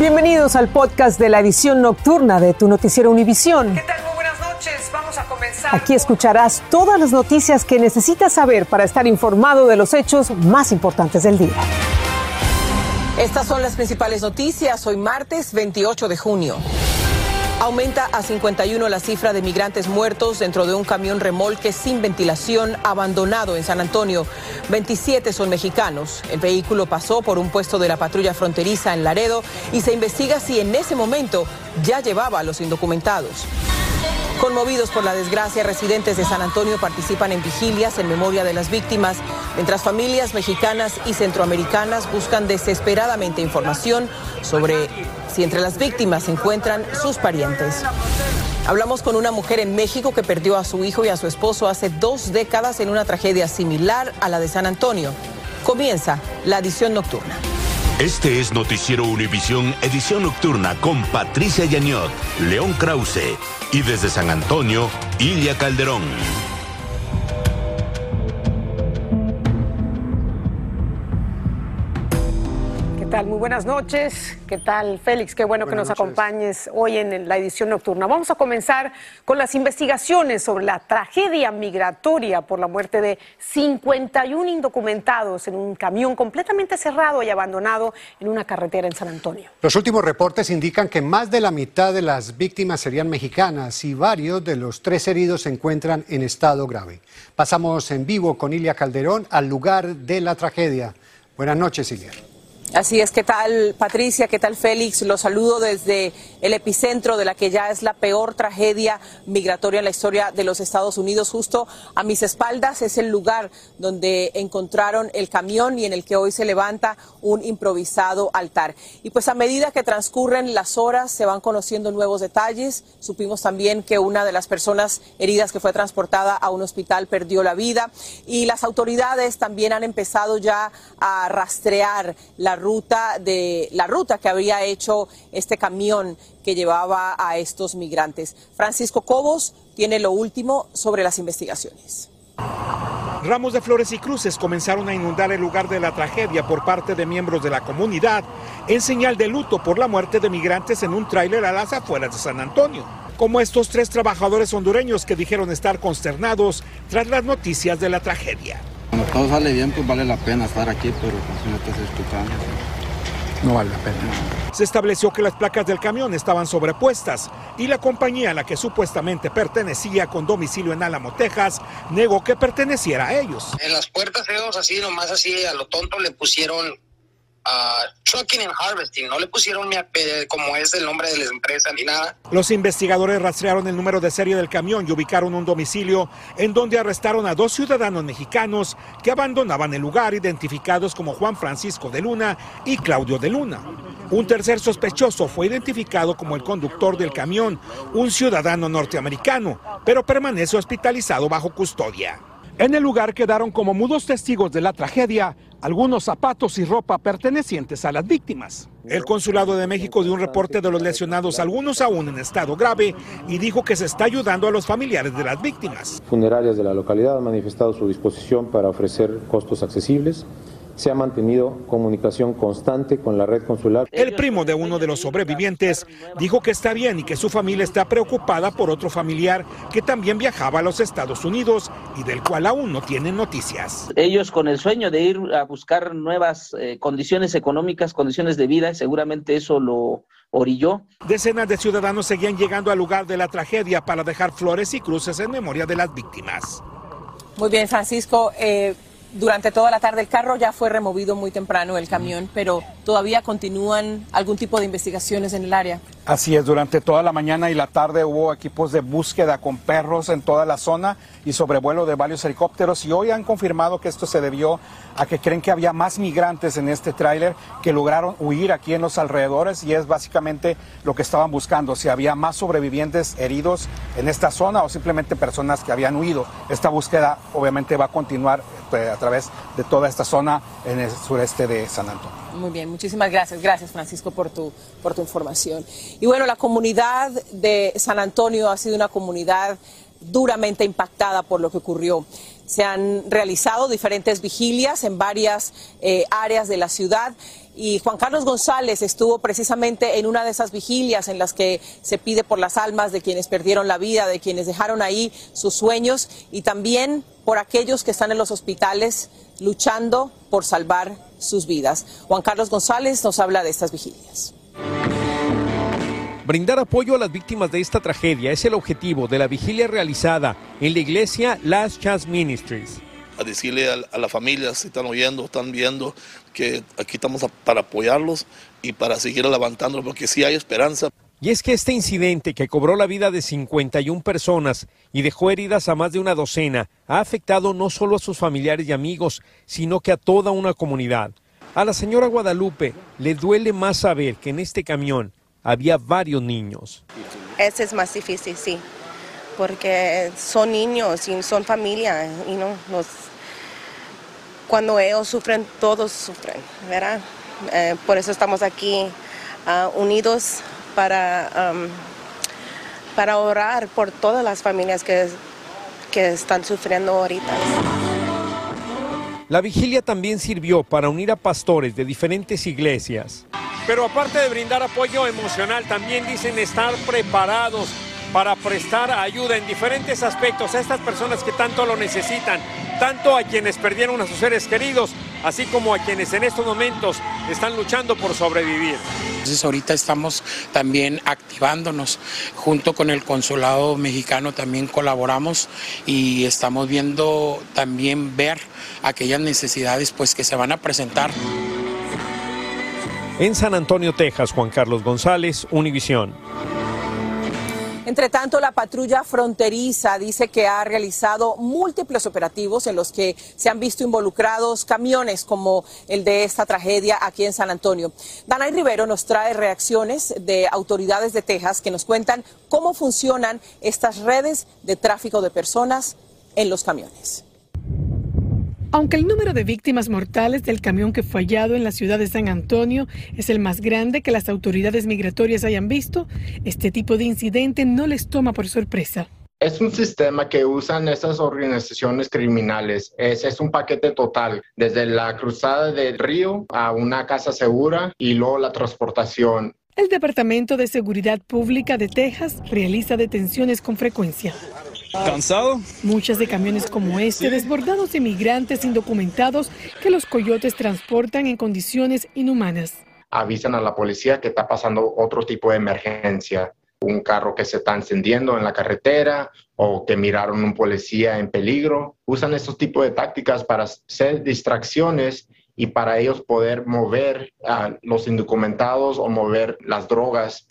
Bienvenidos al podcast de la edición nocturna de tu noticiero Univisión. ¿Qué tal? Muy buenas noches. Vamos a comenzar. Aquí escucharás todas las noticias que necesitas saber para estar informado de los hechos más importantes del día. Estas son las principales noticias. Hoy martes 28 de junio. Aumenta a 51 la cifra de migrantes muertos dentro de un camión remolque sin ventilación abandonado en San Antonio. 27 son mexicanos. El vehículo pasó por un puesto de la patrulla fronteriza en Laredo y se investiga si en ese momento ya llevaba a los indocumentados. Conmovidos por la desgracia, residentes de San Antonio participan en vigilias en memoria de las víctimas, mientras familias mexicanas y centroamericanas buscan desesperadamente información sobre si entre las víctimas se encuentran sus parientes. Hablamos con una mujer en México que perdió a su hijo y a su esposo hace dos décadas en una tragedia similar a la de San Antonio. Comienza la edición nocturna. Este es Noticiero Univisión Edición Nocturna con Patricia Yañot, León Krause y desde San Antonio, Ilia Calderón. Tal? Muy buenas noches. ¿Qué tal, Félix? Qué bueno que nos acompañes hoy en la edición nocturna. Vamos a comenzar con las investigaciones sobre la tragedia migratoria por la muerte de 51 indocumentados en un camión completamente cerrado y abandonado en una carretera en San Antonio. Los últimos reportes indican que más de la mitad de las víctimas serían mexicanas y varios de los tres heridos se encuentran en estado grave. Pasamos en vivo con Ilia Calderón al lugar de la tragedia. Buenas noches, Ilia. Así es, ¿qué tal Patricia? ¿Qué tal Félix? Los saludo desde el epicentro de la que ya es la peor tragedia migratoria en la historia de los Estados Unidos. Justo a mis espaldas es el lugar donde encontraron el camión y en el que hoy se levanta un improvisado altar. Y pues a medida que transcurren las horas se van conociendo nuevos detalles. Supimos también que una de las personas heridas que fue transportada a un hospital perdió la vida y las autoridades también han empezado ya a rastrear la ruta de la ruta que había hecho este camión que llevaba a estos migrantes. Francisco Cobos tiene lo último sobre las investigaciones. Ramos de flores y cruces comenzaron a inundar el lugar de la tragedia por parte de miembros de la comunidad en señal de luto por la muerte de migrantes en un tráiler a las afueras de San Antonio. Como estos tres trabajadores hondureños que dijeron estar consternados tras las noticias de la tragedia. Cuando todo sale bien, pues vale la pena estar aquí, pero pues, si no estás escuchando, No vale la pena. Se estableció que las placas del camión estaban sobrepuestas y la compañía a la que supuestamente pertenecía con domicilio en Álamo, Texas, negó que perteneciera a ellos. En las puertas ellos así, nomás así a lo tonto le pusieron ah, Trucking and Harvesting, no le pusieron como es el nombre de la empresa ni nada. Los investigadores rastrearon el número de serie del camión y ubicaron un domicilio en donde arrestaron a dos ciudadanos mexicanos que abandonaban el lugar, identificados como Juan Francisco de Luna y Claudio de Luna. Un tercer sospechoso fue identificado como el conductor del camión, un ciudadano norteamericano, pero permanece hospitalizado bajo custodia. En el lugar quedaron como mudos testigos de la tragedia algunos zapatos y ropa pertenecientes a las víctimas. El Consulado de México dio un reporte de los lesionados, algunos aún en estado grave, y dijo que se está ayudando a los familiares de las víctimas. Funerarias de la localidad han manifestado su disposición para ofrecer costos accesibles. Se ha mantenido comunicación constante con la red consular. El primo de uno de los sobrevivientes dijo que está bien y que su familia está preocupada por otro familiar que también viajaba a los Estados Unidos y del cual aún no tienen noticias. ellos con el sueño de ir a buscar nuevas eh, condiciones económicas, condiciones de vida, seguramente eso lo orilló. Decenas de ciudadanos seguían llegando al lugar de la tragedia para dejar flores y cruces en memoria de las víctimas. Muy bien, Francisco. eh, durante toda la tarde el carro ya fue removido muy temprano, el camión, pero todavía continúan algún tipo de investigaciones en el área. Así es, durante toda la mañana y la tarde hubo equipos de búsqueda con perros en toda la zona y sobrevuelo de varios helicópteros y hoy han confirmado que esto se debió a que creen que había más migrantes en este tráiler que lograron huir aquí en los alrededores y es básicamente lo que estaban buscando, si había más sobrevivientes heridos en esta zona o simplemente personas que habían huido. Esta búsqueda obviamente va a continuar eh, a través de toda esta zona en el sureste de San Antonio. Muy bien, muchísimas gracias. Gracias, Francisco, por tu, por tu información. Y bueno, la comunidad de San Antonio ha sido una comunidad duramente impactada por lo que ocurrió. Se han realizado diferentes vigilias en varias eh, áreas de la ciudad y Juan Carlos González estuvo precisamente en una de esas vigilias en las que se pide por las almas de quienes perdieron la vida, de quienes dejaron ahí sus sueños y también por aquellos que están en los hospitales luchando por salvar sus vidas. Juan Carlos González nos habla de estas vigilias. Brindar apoyo a las víctimas de esta tragedia es el objetivo de la vigilia realizada en la iglesia Last Chance Ministries a decirle a, la familia, si están oyendo, están viendo, que aquí estamos para apoyarlos y para seguir levantándolos, porque sí hay esperanza. Y es que este incidente que cobró la vida de 51 personas y dejó heridas a más de una docena ha afectado no solo a sus familiares y amigos, sino que a toda una comunidad. A la señora Guadalupe le duele más saber que en este camión había varios niños. Ese es más difícil, sí, porque son niños y son familia y no nos cuando ellos sufren, todos sufren, ¿verdad? Eh, por eso estamos aquí ah, unidos para, para orar por todas las familias que, que están sufriendo ahorita. La vigilia también sirvió para unir a pastores de diferentes iglesias. Pero aparte de brindar apoyo emocional, también dicen estar preparados para prestar ayuda en diferentes aspectos a estas personas que tanto lo necesitan, tanto a quienes perdieron a sus seres queridos, así como a quienes en estos momentos están luchando por sobrevivir. Entonces ahorita estamos también activándonos, junto con el consulado mexicano también colaboramos y estamos viendo también ver aquellas necesidades pues que se van a presentar. En San Antonio, Texas, Juan Carlos González, Univisión. Entre tanto, la patrulla fronteriza dice que ha realizado múltiples operativos en los que se han visto involucrados camiones como el de esta tragedia aquí en San Antonio. Danay Rivero nos trae reacciones de autoridades de Texas que nos cuentan cómo funcionan estas redes de tráfico de personas en los camiones. Aunque el número de víctimas mortales del camión que fue hallado en la ciudad de San Antonio es el más grande que las autoridades migratorias hayan visto, este tipo de incidente no les toma por sorpresa. Es un sistema que usan esas organizaciones criminales. Es, es, un paquete total, desde la cruzada del río a una casa segura y luego la transportación. El Departamento de Seguridad Pública de Texas realiza detenciones con frecuencia. ¿Cansado? Muchas de camiones como este, desbordados de migrantes indocumentados que los coyotes transportan en condiciones inhumanas. Avisan a la policía que está pasando otro tipo de emergencia, un carro que se está encendiendo en la carretera o que miraron un policía en peligro. Usan estos tipos de tácticas para hacer distracciones y para ellos poder mover a los indocumentados o mover las drogas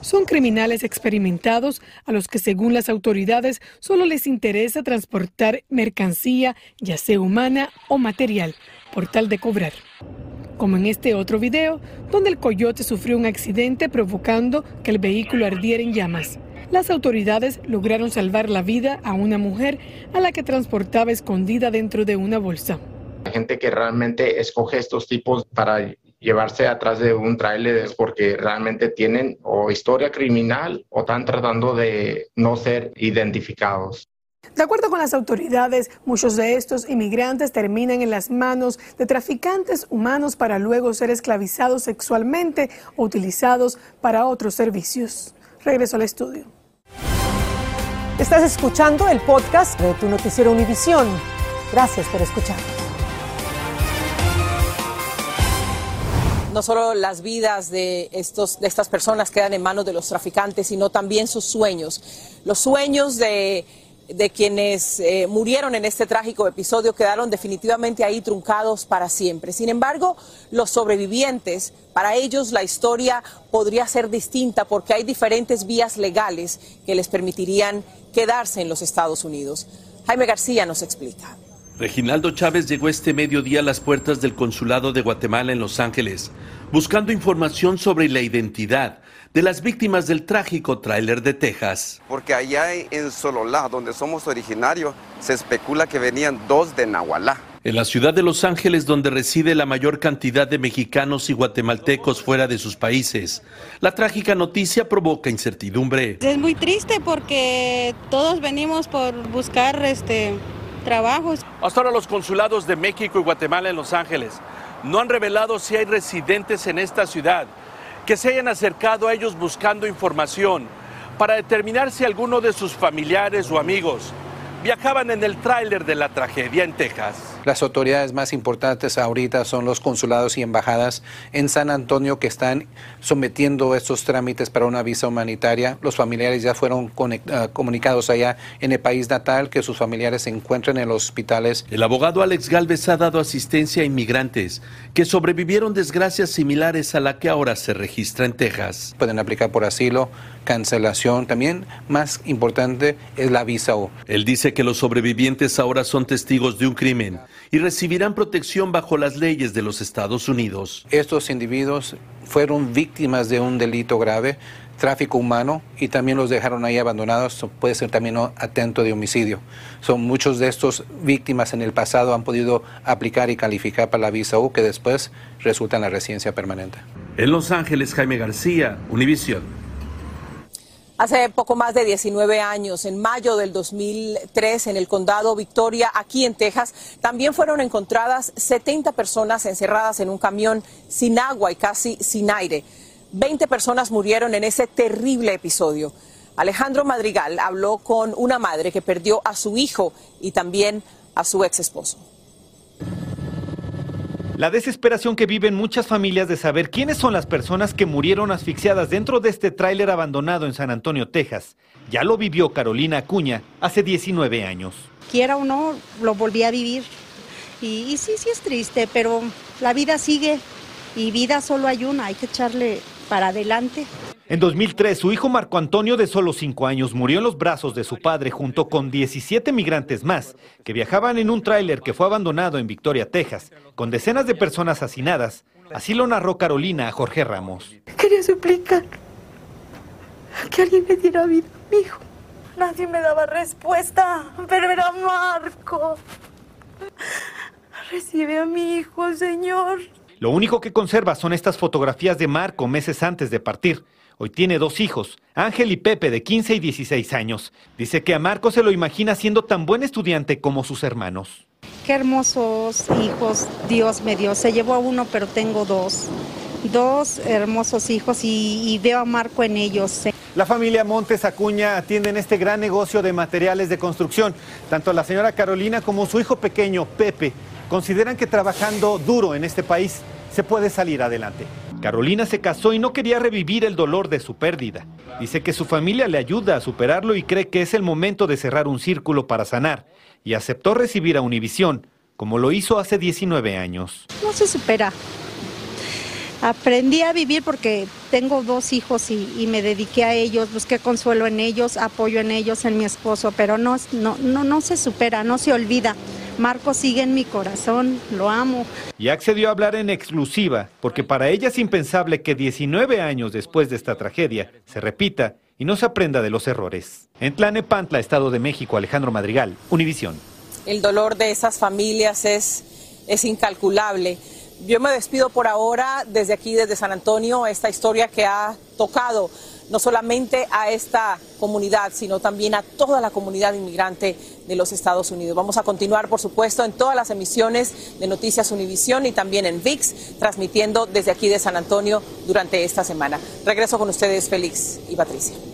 son criminales experimentados a los que según las autoridades solo les interesa transportar mercancía, ya sea humana o material, por tal de cobrar. Como en este otro video, donde el coyote sufrió un accidente provocando que el vehículo ardiera en llamas. Las autoridades lograron salvar la vida a una mujer a la que transportaba escondida dentro de una bolsa. La gente que realmente escoge estos tipos para llevarse atrás de un tráiler es porque realmente tienen o historia criminal o están tratando de no ser identificados. De acuerdo con las autoridades, muchos de estos inmigrantes terminan en las manos de traficantes humanos para luego ser esclavizados sexualmente o utilizados para otros servicios. Regreso al estudio. Estás escuchando el podcast de tu noticiero Univisión. Gracias por escuchar. No solo las vidas de, estos, de estas personas quedan en manos de los traficantes, sino también sus sueños. Los sueños de, quienes eh, murieron en este trágico episodio quedaron definitivamente ahí truncados para siempre. Sin embargo, los sobrevivientes, para ellos la historia podría ser distinta porque hay diferentes vías legales que les permitirían quedarse en los Estados Unidos. Jaime García nos explica. Reginaldo Chávez llegó este mediodía a las puertas del Consulado de Guatemala en Los Ángeles, buscando información sobre la identidad de las víctimas del trágico tráiler de Texas. Porque allá en Sololá, donde somos originarios, se especula que venían dos de Nahualá. En la ciudad de Los Ángeles, donde reside la mayor cantidad de mexicanos y guatemaltecos fuera de sus países, la trágica noticia provoca incertidumbre. Es muy triste porque todos venimos por buscar este Hasta ahora los consulados de México y Guatemala en Los Ángeles no han revelado si hay residentes en esta ciudad que se hayan acercado a ellos buscando información para determinar si alguno de sus familiares o amigos viajaban en el tráiler de la tragedia en Texas. Las autoridades más importantes ahorita son los consulados y embajadas en San Antonio que están sometiendo estos trámites para una visa humanitaria. Los familiares ya fueron ah, comunicados allá en el país natal que sus familiares se encuentran en los hospitales. El abogado Alex Galvez ha dado asistencia a inmigrantes que sobrevivieron desgracias similares a la que ahora se registra en Texas. Pueden aplicar por asilo, cancelación. También más importante es la visa O. Él dice que los sobrevivientes ahora son testigos de un crimen y recibirán protección bajo las leyes de los Estados Unidos. Estos individuos fueron víctimas de un delito grave, tráfico humano, y también los dejaron ahí abandonados. Puede ser también atento de homicidio. Son muchos de estos víctimas en el pasado han podido aplicar y calificar para la visa U, que después resulta en la residencia permanente. En Los Ángeles, Jaime García, Univisión. Hace poco más de 19 años, en mayo del 2003, en el condado Victoria, aquí en Texas, también fueron encontradas 70 personas encerradas en un camión sin agua y casi sin aire. 20 personas murieron en ese terrible episodio. Alejandro Madrigal habló con una madre que perdió a su hijo y también a su ex esposo. La desesperación que viven muchas familias de saber quiénes son las personas que murieron asfixiadas dentro de este tráiler abandonado en San Antonio, Texas. Ya lo vivió Carolina Acuña hace 19 años. Quiera o no, lo volví a vivir. Y, y sí, sí es triste, pero la vida sigue y vida solo hay una, hay que echarle para adelante. En 2003, su hijo Marco Antonio, de solo cinco años, murió en los brazos de su padre junto con 17 migrantes más que viajaban en un tráiler que fue abandonado en Victoria, Texas, con decenas de personas asesinadas. Así lo narró Carolina a Jorge Ramos. Quería suplicar que alguien me diera vida a mi hijo. Nadie me daba respuesta, pero era Marco. Recibe a mi hijo, Señor. Lo único que conserva son estas fotografías de Marco meses antes de partir. Hoy tiene dos hijos, Ángel y Pepe, de 15 y 16 años. Dice que a Marco se lo imagina siendo tan buen estudiante como sus hermanos. Qué hermosos hijos Dios me dio. Se llevó a uno, pero tengo dos. Dos hermosos hijos y, veo a Marco en ellos. La familia Montes Acuña atiende en este gran negocio de materiales de construcción. Tanto la señora Carolina como su hijo pequeño, Pepe, consideran que trabajando duro en este país se puede salir adelante. Carolina se casó y no quería revivir el dolor de su pérdida. Dice que su familia le ayuda a superarlo y cree que es el momento de cerrar un círculo para sanar. Y aceptó recibir a Univisión, como lo hizo hace 19 años. No se supera. Aprendí a vivir porque tengo dos hijos y, me dediqué a ellos, busqué consuelo en ellos, apoyo en ellos, en mi esposo, pero no, no, no, no se supera, no se olvida. Marco sigue en mi corazón, lo amo. Y accedió a hablar en exclusiva, porque para ella es impensable que 19 años después de esta tragedia se repita y no se aprenda de los errores. En Tlanepantla, Estado de México, Alejandro Madrigal, Univisión. El dolor de esas familias es, es incalculable. Yo me despido por ahora desde aquí, desde San Antonio, esta historia que ha tocado no solamente a esta comunidad, sino también a toda la comunidad inmigrante de los Estados Unidos. Vamos a continuar, por supuesto, en todas las emisiones de Noticias Univisión y también en VIX, transmitiendo desde aquí de San Antonio durante esta semana. Regreso con ustedes, Félix y Patricia.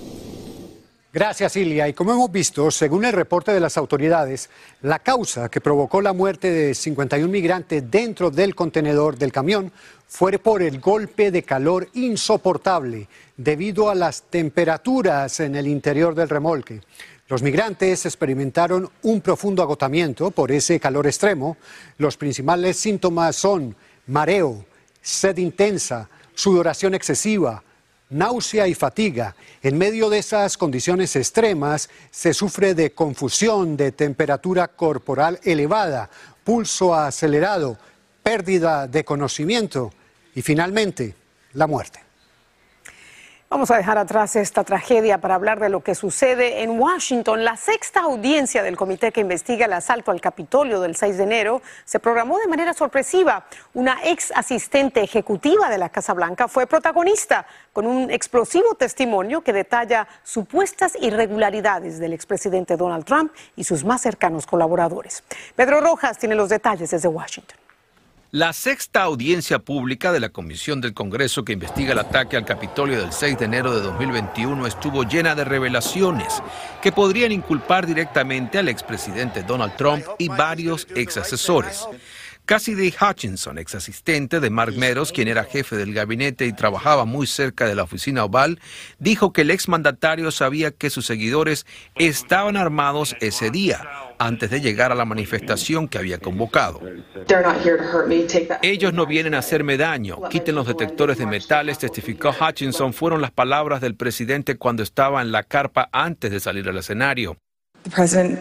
Gracias, Ilia. Y como hemos visto, según el reporte de las autoridades, la causa que provocó la muerte de 51 migrantes dentro del contenedor del camión fue por el golpe de calor insoportable debido a las temperaturas en el interior del remolque. Los migrantes experimentaron un profundo agotamiento por ese calor extremo. Los principales síntomas son mareo, sed intensa, sudoración excesiva, náusea y fatiga. En medio de esas condiciones extremas se sufre de confusión, de temperatura corporal elevada, pulso acelerado, pérdida de conocimiento y finalmente la muerte. Vamos a dejar atrás esta tragedia para hablar de lo que sucede en Washington. La sexta audiencia del comité que investiga el asalto al Capitolio del 6 de enero se programó de manera sorpresiva. Una ex asistente ejecutiva de la Casa Blanca fue protagonista con un explosivo testimonio que detalla supuestas irregularidades del expresidente Donald Trump y sus más cercanos colaboradores. Pedro Rojas tiene los detalles desde Washington. La sexta audiencia pública de la Comisión del Congreso que investiga el ataque al Capitolio del 6 de enero de 2021 estuvo llena de revelaciones que podrían inculpar directamente al expresidente Donald Trump y varios ex asesores. Cassidy Hutchinson, ex asistente de Mark Meadows, quien era jefe del gabinete y trabajaba muy cerca de la oficina oval, dijo que el exmandatario sabía que sus seguidores estaban armados ese día, antes de llegar a la manifestación que había convocado. Ellos no vienen a hacerme daño, quiten los detectores de metales, testificó Hutchinson, fueron las palabras del presidente cuando estaba en la carpa antes de salir al escenario. El presidente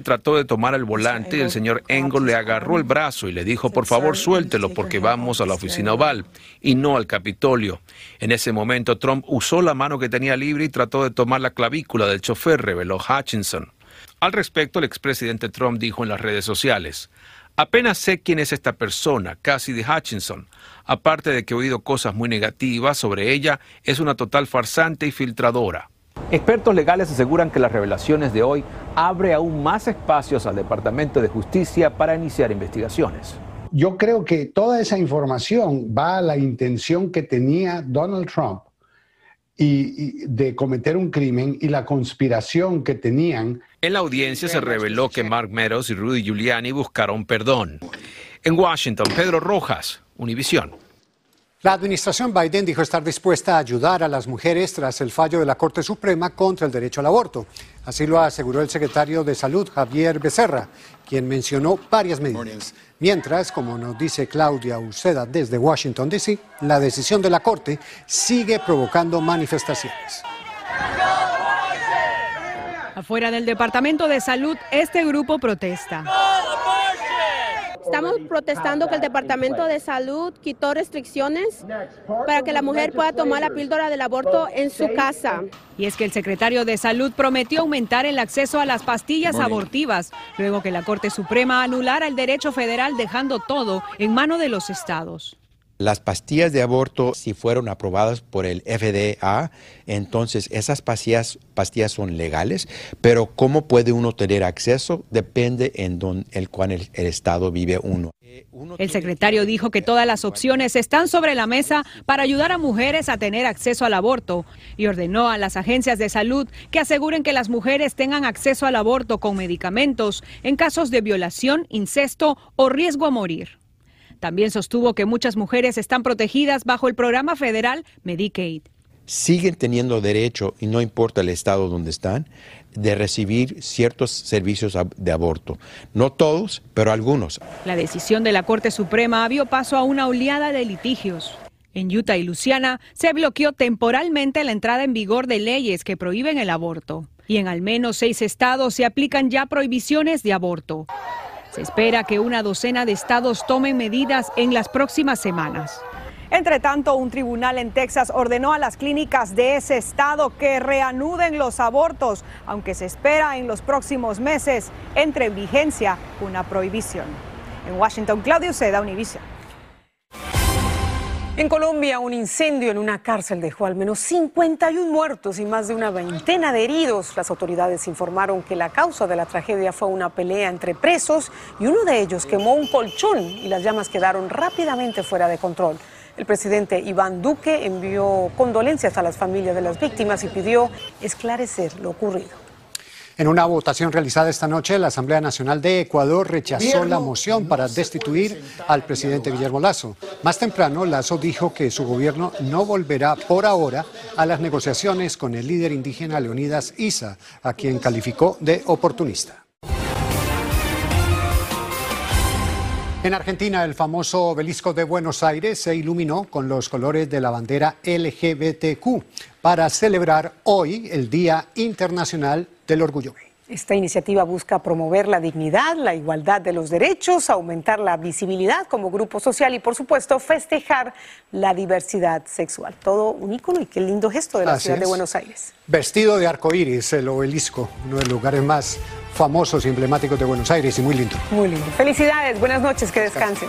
trató de tomar el volante y el señor Engel le agarró el brazo y le dijo, por favor, suéltelo porque vamos a la oficina oval y no al Capitolio. En ese momento, Trump usó la mano que tenía libre y trató de tomar la clavícula del chofer, reveló Hutchinson. Al respecto, el expresidente Trump dijo en las redes sociales, apenas sé quién es esta persona, Cassidy Hutchinson. Aparte de que he oído cosas muy negativas sobre ella, es una total farsante y filtradora. Expertos legales aseguran que las revelaciones de hoy abre aún más espacios al Departamento de Justicia para iniciar investigaciones. Yo creo que toda esa información va a la intención que tenía Donald Trump y, de cometer un crimen y la conspiración que tenían. En la audiencia se reveló que Mark Meadows y Rudy Giuliani buscaron perdón. En Washington, Pedro Rojas, Univisión. La administración Biden dijo estar dispuesta a ayudar a las mujeres tras el fallo de la Corte Suprema contra el derecho al aborto. Así lo aseguró el secretario de Salud, Javier Becerra, quien mencionó varias medidas. Mientras, como nos dice Claudia Uceda desde Washington, D.C., la decisión de la Corte sigue provocando manifestaciones. Afuera del Departamento de Salud, este grupo protesta. Estamos protestando que el Departamento de Salud quitó restricciones para que la mujer pueda tomar la píldora del aborto en su casa. Y es que el secretario de Salud prometió aumentar el acceso a las pastillas abortivas, luego que la Corte Suprema anulara el derecho federal dejando todo en mano de los estados. Las pastillas de aborto, si fueron aprobadas por el FDA, entonces esas pastillas, pastillas son legales, pero cómo puede uno tener acceso depende en don, el cual el, estado vive uno. El secretario dijo que todas las opciones están sobre la mesa para ayudar a mujeres a tener acceso al aborto y ordenó a las agencias de salud que aseguren que las mujeres tengan acceso al aborto con medicamentos en casos de violación, incesto o riesgo a morir. También sostuvo que muchas mujeres están protegidas bajo el programa federal Medicaid. Siguen teniendo derecho, y no importa el estado donde están, de recibir ciertos servicios de aborto. No todos, pero algunos. La decisión de la Corte Suprema abrió paso a una oleada de litigios. En Utah y Luciana se bloqueó temporalmente la entrada en vigor de leyes que prohíben el aborto. Y en al menos seis estados se aplican ya prohibiciones de aborto. Se espera que una docena de estados tomen medidas en las próximas semanas. Entre tanto, un tribunal en Texas ordenó a las clínicas de ese estado que reanuden los abortos, aunque se espera en los próximos meses entre en vigencia una prohibición. En Washington, Claudio Seda, Univision. En Colombia, un incendio en una cárcel dejó al menos 51 muertos y más de una veintena de heridos. Las autoridades informaron que la causa de la tragedia fue una pelea entre presos y uno de ellos quemó un colchón y las llamas quedaron rápidamente fuera de control. El presidente Iván Duque envió condolencias a las familias de las víctimas y pidió esclarecer lo ocurrido. En una votación realizada esta noche, la Asamblea Nacional de Ecuador rechazó la moción para destituir al presidente Guillermo Lazo. Más temprano, Lazo dijo que su gobierno no volverá por ahora a las negociaciones con el líder indígena Leonidas Isa, a quien calificó de oportunista. En Argentina, el famoso obelisco de Buenos Aires se iluminó con los colores de la bandera LGBTQ para celebrar hoy el Día Internacional del Orgullo Gay. Esta iniciativa busca promover la dignidad, la igualdad de los derechos, aumentar la visibilidad como grupo social y, por supuesto, festejar la diversidad sexual. Todo un ícono y qué lindo gesto de la ciudad de Buenos Aires. Vestido de arco iris, el obelisco, uno de los lugares más famosos y emblemáticos de Buenos Aires y muy lindo. Muy lindo. Felicidades, buenas noches, que descansen.